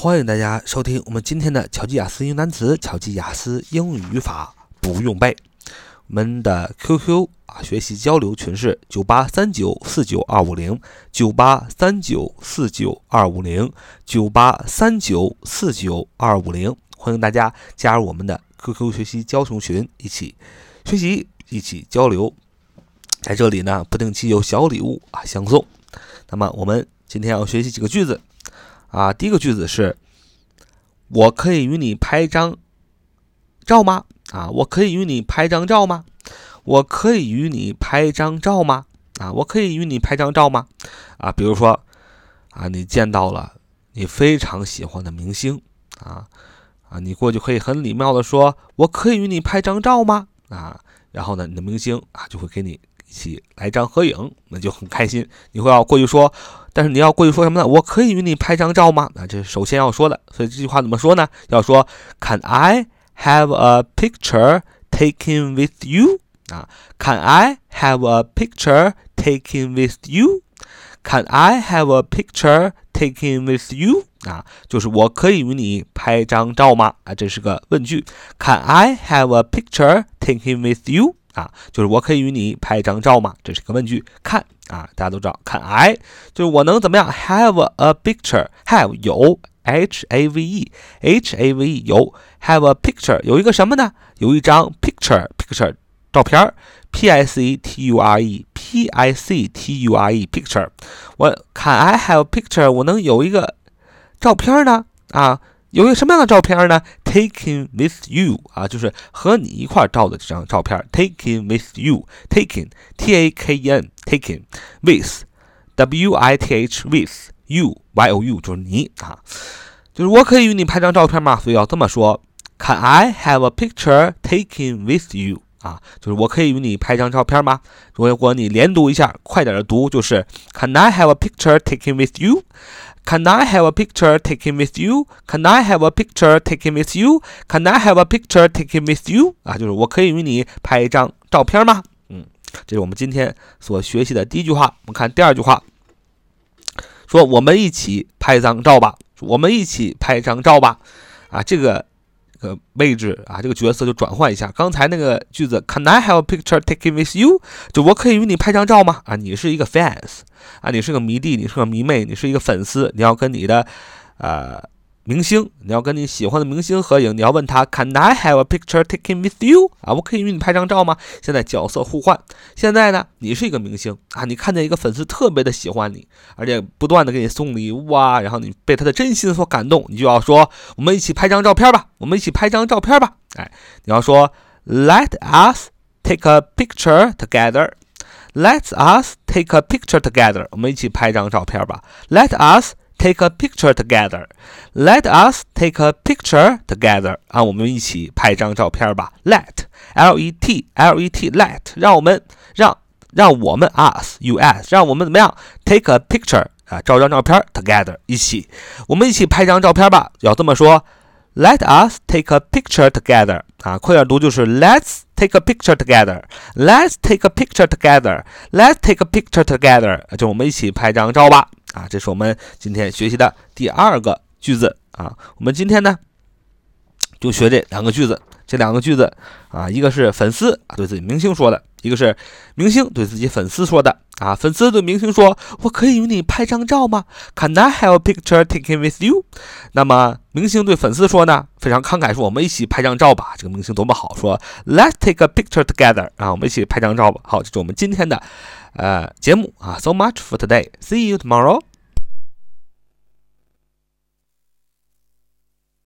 欢迎大家收听我们今天的巧记雅思英语单词、巧记雅思英语语法不用背。我们的 QQ 啊学习交流群是九八三九四九二五零九八三九四九二五零九八三九四九二五零，欢迎大家加入我们的 QQ 学习交流群，一起学习，一起交流。在这里呢，不定期有小礼物啊相送。那么我们今天要学习几个句子啊，第一个句子是：我可以与你拍张照吗？啊，我可以与你拍张照吗？我可以与你拍张照吗？啊，我可以与你拍张照吗？啊，比如说啊，你见到了你非常喜欢的明星啊啊，你过去可以很礼貌的说：“我可以与你拍张照吗？”啊，然后呢，你的明星啊就会给你一起来张合影，那就很开心。你会要过去说，但是你要过去说什么呢？我可以与你拍张照吗？啊，这是首先要说的。所以这句话怎么说呢？要说 Can I？Have a picture taken with you 啊？Can I have a picture taken with you? Can I have a picture taken with you 啊？就是我可以与你拍张照吗？啊，这是个问句。Can I have a picture taken with you 啊？就是我可以与你拍张照吗？这是个问句。看啊，大家都知道看 I 就是我能怎么样？Have a picture have 有。H A V E H A V E 有 have a picture 有一个什么呢？有一张 picture picture 照片儿 P I C T U R E P I C T U R E picture 我 Can I have a picture 我能有一个照片呢？啊，有一个什么样的照片呢？Taken with you 啊，就是和你一块照的这张照片。Taken with you，Taken，T-A-K-E-N，Taken with W I T H with You Y O U 就是你啊，就是我可以与你拍张照片吗？所以要这么说，Can I have a picture taken with you？啊，就是我可以与你拍张照片吗？如果你连读一下，快点的读，就是 Can I have a picture taken with you？Can I have a picture taken with you？Can I have a picture taken with you？Can I have a picture taken with you？啊，就是我可以与你拍一张照片吗？嗯，这是我们今天所学习的第一句话。我们看第二句话。说我们一起拍张照吧，我们一起拍张照吧，啊，这个呃位置啊，这个角色就转换一下。刚才那个句子，Can I have a picture taken with you？就我可以与你拍张照吗？啊，你是一个 fans，啊，你是个迷弟，你是个迷妹，你是一个粉丝，你要跟你的，呃。明星，你要跟你喜欢的明星合影，你要问他，Can I have a picture taken with you？啊，我可以与你拍张照吗？现在角色互换，现在呢，你是一个明星啊，你看见一个粉丝特别的喜欢你，而且不断的给你送礼物啊，然后你被他的真心所感动，你就要说，我们一起拍张照片吧，我们一起拍张照片吧，哎，你要说，Let us take a picture together，Let us take a picture together，我们一起拍张照片吧，Let us。Take a picture together. Let us take a picture together. 啊，我们一起拍张照片吧。Let, L-E-T, L-E-T, let，让我们让让我们 us, U-S，让我们怎么样？Take a picture 啊，照张照片 together，一起，我们一起拍张照片吧。要这么说，Let us take a picture together. 啊，快点读就是 Let's take a picture together. Let's take a picture together. Let's take a picture together. 就我们一起拍张照吧。 啊，这是我们今天学习的第二个句子啊。我们今天呢，就学这两个句子。这两个句子啊，一个是粉丝啊对自己明星说的，一个是明星对自己粉丝说的啊。粉丝对明星说：“我可以与你拍张照吗？”Can I have a picture taken with you？那么明星对粉丝说呢，非常慷慨说：“我们一起拍张照吧。”这个明星多么好，说：“Let's take a picture together。”啊，我们一起拍张照吧。好，这是我们今天的。呃，节目啊，so much for today. See you tomorrow.